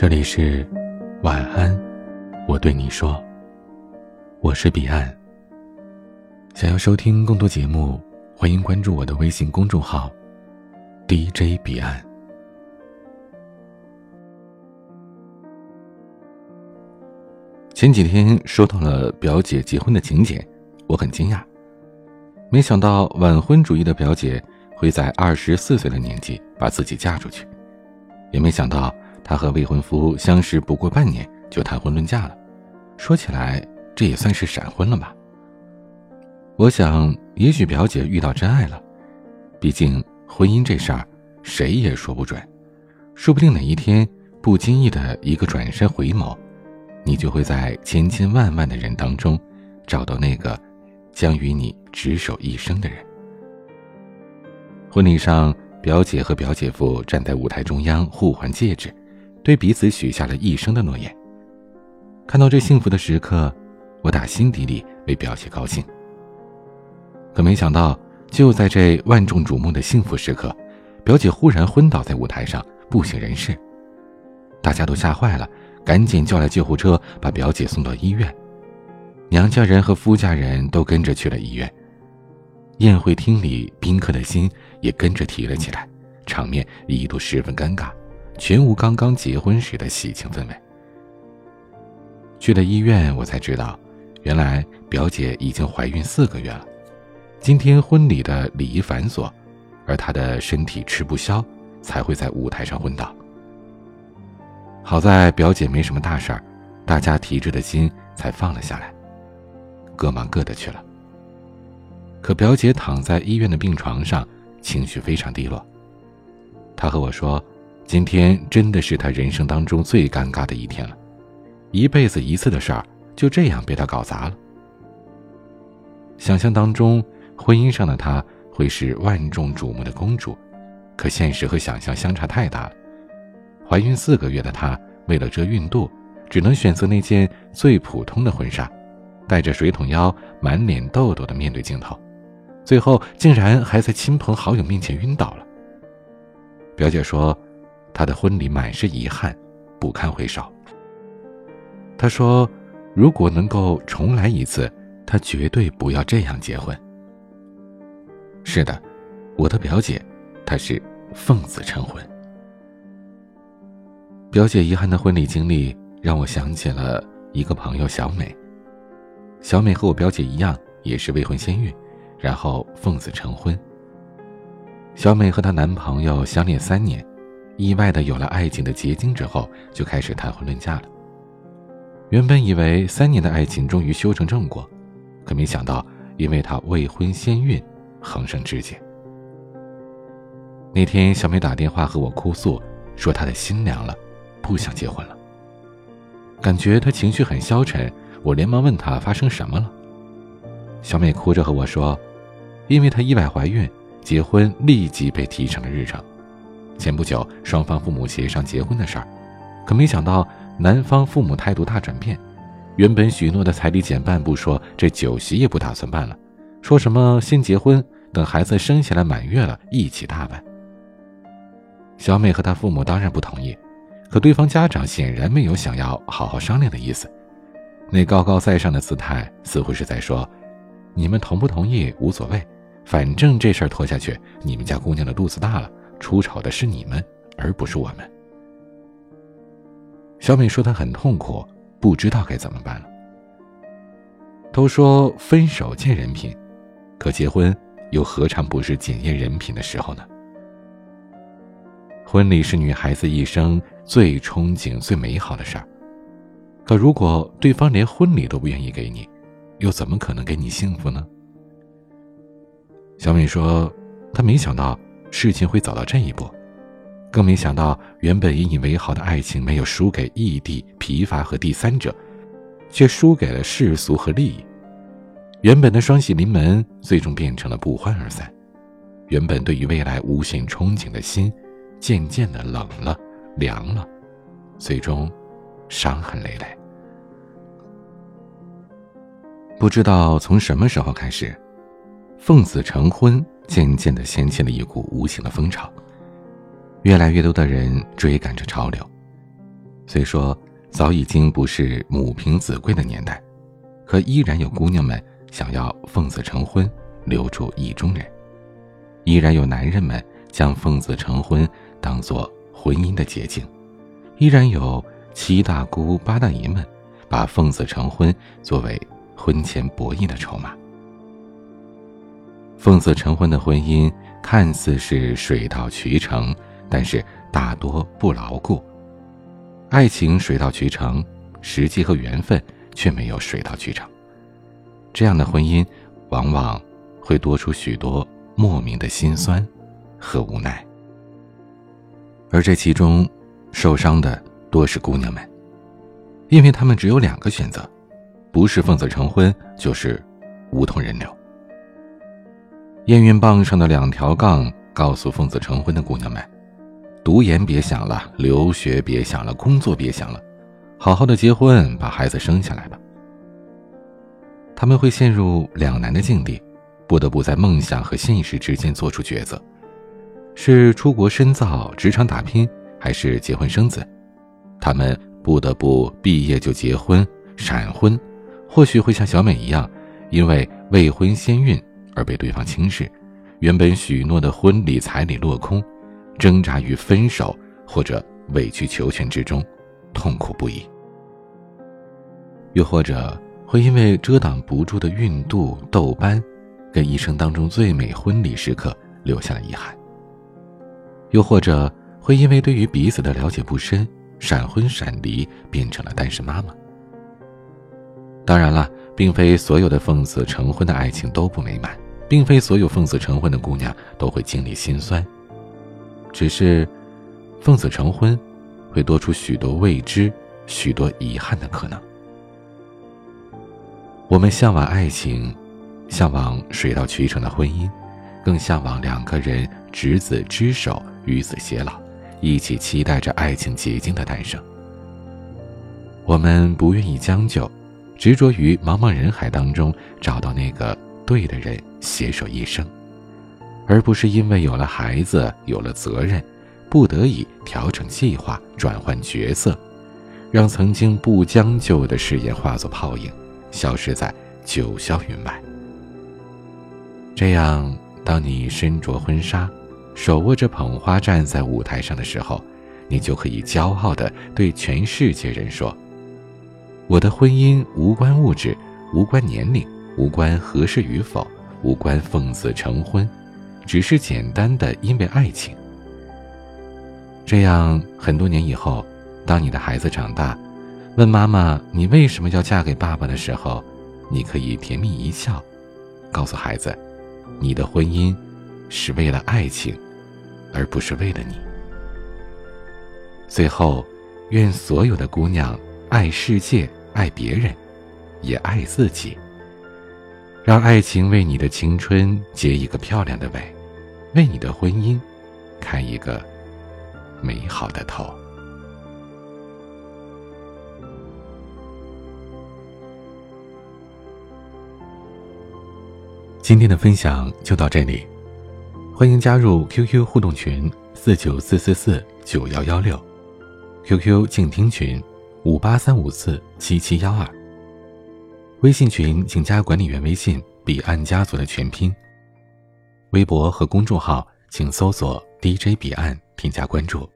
这里是晚安，我对你说，我是彼岸。想要收听更多节目，欢迎关注我的微信公众号 DJ 彼岸。前几天收到了表姐结婚的请柬，我很惊讶，没想到晚婚主义的表姐会在二十四岁的年纪把自己嫁出去，也没想到。她和未婚夫相识不过半年就谈婚论嫁了，说起来这也算是闪婚了吧。我想，也许表姐遇到真爱了，毕竟婚姻这事儿谁也说不准，说不定哪一天不经意的一个转身回眸，你就会在千千万万的人当中找到那个将与你执手一生的人。婚礼上，表姐和表姐夫站在舞台中央互换戒指。对彼此许下了一生的诺言。看到这幸福的时刻，我打心底里为表姐高兴。可没想到，就在这万众瞩目的幸福时刻，表姐忽然昏倒在舞台上，不省人事。大家都吓坏了，赶紧叫来救护车，把表姐送到医院。娘家人和夫家人都跟着去了医院。宴会厅里，宾客的心也跟着提了起来，场面一度十分尴尬。全无刚刚结婚时的喜庆氛围。去了医院，我才知道，原来表姐已经怀孕四个月了。今天婚礼的礼仪繁琐，而她的身体吃不消，才会在舞台上昏倒。好在表姐没什么大事儿，大家提着的心才放了下来，各忙各的去了。可表姐躺在医院的病床上，情绪非常低落。她和我说。今天真的是他人生当中最尴尬的一天了，一辈子一次的事儿就这样被他搞砸了。想象当中，婚姻上的她会是万众瞩目的公主，可现实和想象相差太大了。怀孕四个月的她，为了遮孕肚，只能选择那件最普通的婚纱，带着水桶腰、满脸痘痘的面对镜头，最后竟然还在亲朋好友面前晕倒了。表姐说。他的婚礼满是遗憾，不堪回首。他说：“如果能够重来一次，他绝对不要这样结婚。”是的，我的表姐，她是奉子成婚。表姐遗憾的婚礼经历让我想起了一个朋友小美。小美和我表姐一样，也是未婚先孕，然后奉子成婚。小美和她男朋友相恋三年。意外的有了爱情的结晶之后，就开始谈婚论嫁了。原本以为三年的爱情终于修成正果，可没想到，因为她未婚先孕，横生枝节。那天，小美打电话和我哭诉，说她的心凉了，不想结婚了。感觉她情绪很消沉，我连忙问她发生什么了。小美哭着和我说，因为她意外怀孕，结婚立即被提上了日程。前不久，双方父母协商结婚的事儿，可没想到男方父母态度大转变，原本许诺的彩礼减半不说，这酒席也不打算办了，说什么先结婚，等孩子生下来满月了一起大办。小美和她父母当然不同意，可对方家长显然没有想要好好商量的意思，那高高在上的姿态似乎是在说：“你们同不同意无所谓，反正这事儿拖下去，你们家姑娘的肚子大了。”出丑的是你们，而不是我们。小美说她很痛苦，不知道该怎么办了。都说分手见人品，可结婚又何尝不是检验人品的时候呢？婚礼是女孩子一生最憧憬、最美好的事儿，可如果对方连婚礼都不愿意给你，又怎么可能给你幸福呢？小美说，她没想到。事情会走到这一步，更没想到，原本引以为豪的爱情没有输给异地、疲乏和第三者，却输给了世俗和利益。原本的双喜临门，最终变成了不欢而散。原本对于未来无限憧憬的心，渐渐的冷了、凉了，最终伤痕累累。不知道从什么时候开始，奉子成婚。渐渐的掀起了一股无形的风潮，越来越多的人追赶着潮流。虽说早已经不是母凭子贵的年代，可依然有姑娘们想要奉子成婚，留住意中人；依然有男人们将奉子成婚当做婚姻的捷径；依然有七大姑八大姨们把奉子成婚作为婚前博弈的筹码。奉子成婚的婚姻看似是水到渠成，但是大多不牢固。爱情水到渠成，时机和缘分却没有水到渠成。这样的婚姻，往往会多出许多莫名的心酸和无奈。而这其中，受伤的多是姑娘们，因为她们只有两个选择：不是奉子成婚，就是无痛人流。验孕棒上的两条杠告诉奉子成婚的姑娘们：读研别想了，留学别想了，工作别想了，好好的结婚，把孩子生下来吧。他们会陷入两难的境地，不得不在梦想和现实之间做出抉择：是出国深造、职场打拼，还是结婚生子？他们不得不毕业就结婚、闪婚，或许会像小美一样，因为未婚先孕。而被对方轻视，原本许诺的婚礼彩礼落空，挣扎于分手或者委曲求全之中，痛苦不已。又或者会因为遮挡不住的孕肚痘斑，跟一生当中最美婚礼时刻留下了遗憾。又或者会因为对于彼此的了解不深，闪婚闪离，变成了单身妈妈。当然了，并非所有的奉子成婚的爱情都不美满。并非所有奉子成婚的姑娘都会经历心酸，只是奉子成婚会多出许多未知、许多遗憾的可能。我们向往爱情，向往水到渠成的婚姻，更向往两个人执子之手，与子偕老，一起期待着爱情结晶的诞生。我们不愿意将就，执着于茫茫人海当中找到那个。对的人携手一生，而不是因为有了孩子、有了责任，不得已调整计划、转换角色，让曾经不将就的誓言化作泡影，消失在九霄云外。这样，当你身着婚纱，手握着捧花站在舞台上的时候，你就可以骄傲地对全世界人说：“我的婚姻无关物质，无关年龄。”无关合适与否，无关奉子成婚，只是简单的因为爱情。这样，很多年以后，当你的孩子长大，问妈妈你为什么要嫁给爸爸的时候，你可以甜蜜一笑，告诉孩子，你的婚姻是为了爱情，而不是为了你。最后，愿所有的姑娘爱世界，爱别人，也爱自己。让爱情为你的青春结一个漂亮的尾，为你的婚姻开一个美好的头。今天的分享就到这里，欢迎加入 QQ 互动群四九四四四九幺幺六，QQ 静听群五八三五四七七幺二。微信群请加管理员微信“彼岸家族”的全拼。微博和公众号请搜索 “DJ 彼岸”添加关注。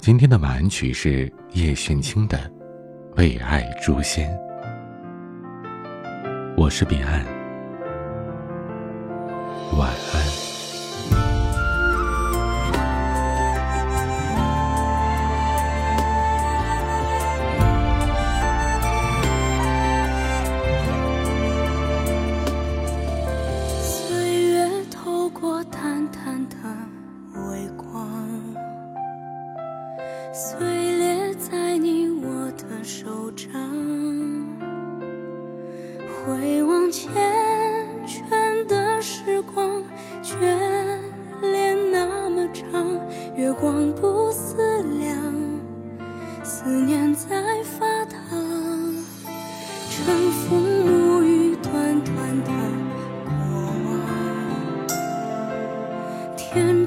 今天的晚安曲是叶炫清的《为爱诛仙》。我是彼岸，晚安。淡淡的微光，碎裂在你我的手掌。回望前。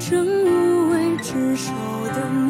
生，无畏执手的梦。